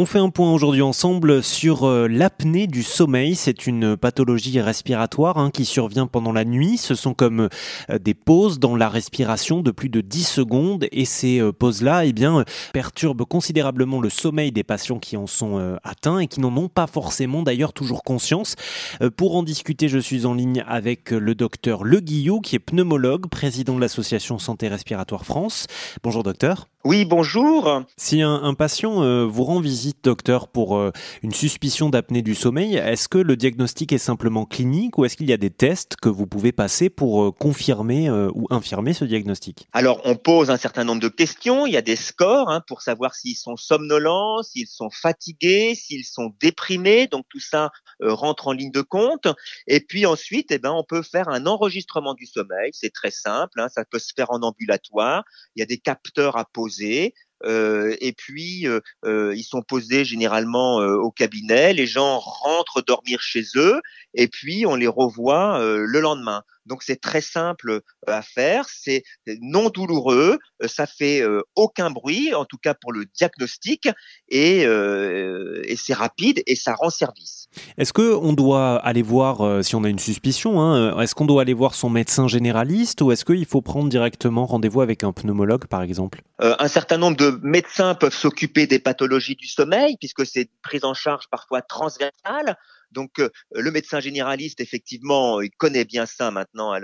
On fait un point aujourd'hui ensemble sur euh, l'apnée du sommeil. C'est une pathologie respiratoire hein, qui survient pendant la nuit. Ce sont comme euh, des pauses dans la respiration de plus de 10 secondes et ces euh, pauses-là eh bien, perturbent considérablement le sommeil des patients qui en sont atteints et qui n'en ont pas forcément d'ailleurs toujours conscience. Pour en discuter, je suis en ligne avec le docteur Le Guillot qui est pneumologue, président de l'association Santé Respiratoire France. Bonjour docteur. Oui, bonjour. Si un, patient euh, vous rend visite, docteur, pour euh, une suspicion d'apnée du sommeil, est-ce que le diagnostic est simplement clinique ou est-ce qu'il y a des tests que vous pouvez passer pour euh, confirmer ou infirmer ce diagnostic? Alors, on pose un certain nombre de questions. Il y a des scores hein, pour savoir s'ils sont somnolents, s'ils sont fatigués, s'ils sont déprimés. Donc, tout ça rentre en ligne de compte. Et puis ensuite, eh ben, on peut faire un enregistrement du sommeil. C'est très simple. Hein, ça peut se faire en ambulatoire. Il y a des capteurs à poser euh, et puis euh, euh, ils sont posés généralement au cabinet. Les gens rentrent dormir chez eux et puis on les revoit le lendemain. Donc c'est très simple à faire, c'est non douloureux, ça fait aucun bruit, en tout cas pour le diagnostic, et, et c'est rapide et ça rend service. Est-ce qu'on doit aller voir, si on a une suspicion, hein, est-ce qu'on doit aller voir son médecin généraliste ou est-ce qu'il faut prendre directement rendez-vous avec un pneumologue par exemple? Un certain nombre de médecins peuvent s'occuper des pathologies du sommeil puisque c'est prise en charge parfois transversale. Donc euh, le médecin généraliste, effectivement, il connaît bien ça maintenant à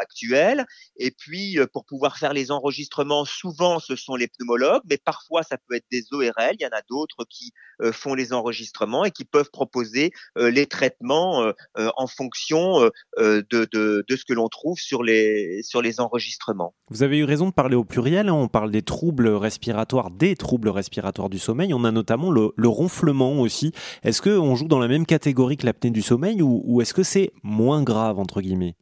actuelle. Et puis euh, pour pouvoir faire les enregistrements, souvent ce sont les pneumologues, mais parfois ça peut être des ORL. Il y en a d'autres qui font les enregistrements et qui peuvent proposer les traitements en fonction de, ce que l'on trouve sur les sur les enregistrements. Vous avez eu raison de parler au pluriel. Hein. On parle des troubles respiratoires, des troubles respiratoires du sommeil. On a notamment le, le ronflement aussi. Est-ce qu'on joue dans la même catégorie l'apnée du sommeil ou, est-ce que c'est moins grave entre guillemets?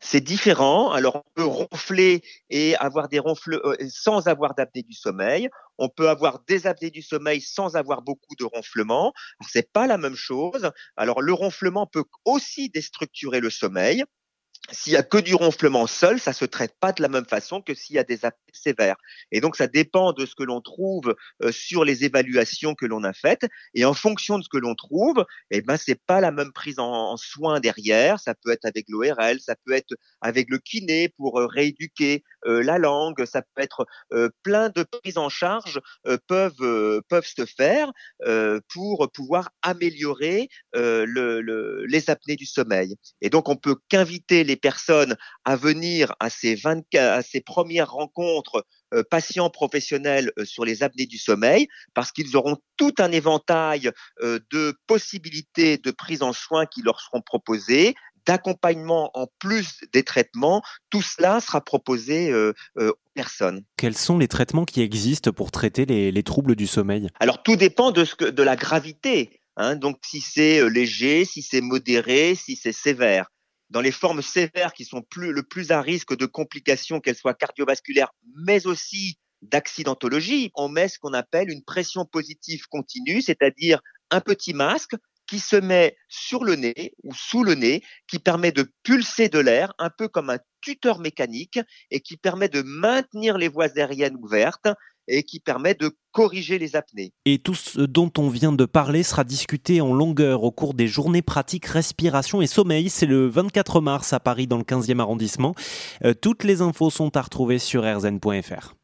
C'est différent. Alors, on peut ronfler et avoir des ronfles euh, sans avoir d'apnée du sommeil. On peut avoir des apnées du sommeil sans avoir beaucoup de ronflement. C'est pas la même chose. Alors, le ronflement peut aussi déstructurer le sommeil. S'il y a que du ronflement seul, ça se traite pas de la même façon que s'il y a des apnées sévères. Et donc, ça dépend de ce que l'on trouve euh, sur les évaluations que l'on a faites. Et en fonction de ce que l'on trouve, eh ben, c'est pas la même prise en, soin derrière. Ça peut être avec l'ORL, ça peut être avec le kiné pour euh, rééduquer euh, la langue. Ça peut être plein de prises en charge peuvent peuvent se faire pour pouvoir améliorer le, les apnées du sommeil. Et donc, on peut qu'inviter les personnes à venir à ces, 24, à ces premières rencontres euh, patients professionnels euh, sur les apnées du sommeil parce qu'ils auront tout un éventail euh, de possibilités de prise en soin qui leur seront proposées, d'accompagnement en plus des traitements, tout cela sera proposé aux personnes. Quels sont les traitements qui existent pour traiter les, troubles du sommeil? Alors tout dépend de, ce que, de la gravité. Hein, donc si c'est léger, si c'est modéré, si c'est sévère dans les formes sévères qui sont le plus à risque de complications, qu'elles soient cardiovasculaires, mais aussi d'accidentologie, on met ce qu'on appelle une pression positive continue, c'est-à-dire un petit masque qui se met sur le nez ou sous le nez, qui permet de pulser de l'air, un peu comme un tuteur mécanique, et qui permet de maintenir les voies aériennes ouvertes et qui permet de corriger les apnées. Et tout ce dont on vient de parler sera discuté en longueur au cours des journées pratiques respiration et sommeil. C'est le 24 mars à Paris dans le 15e arrondissement. Euh, toutes les infos sont à retrouver sur rzn.fr.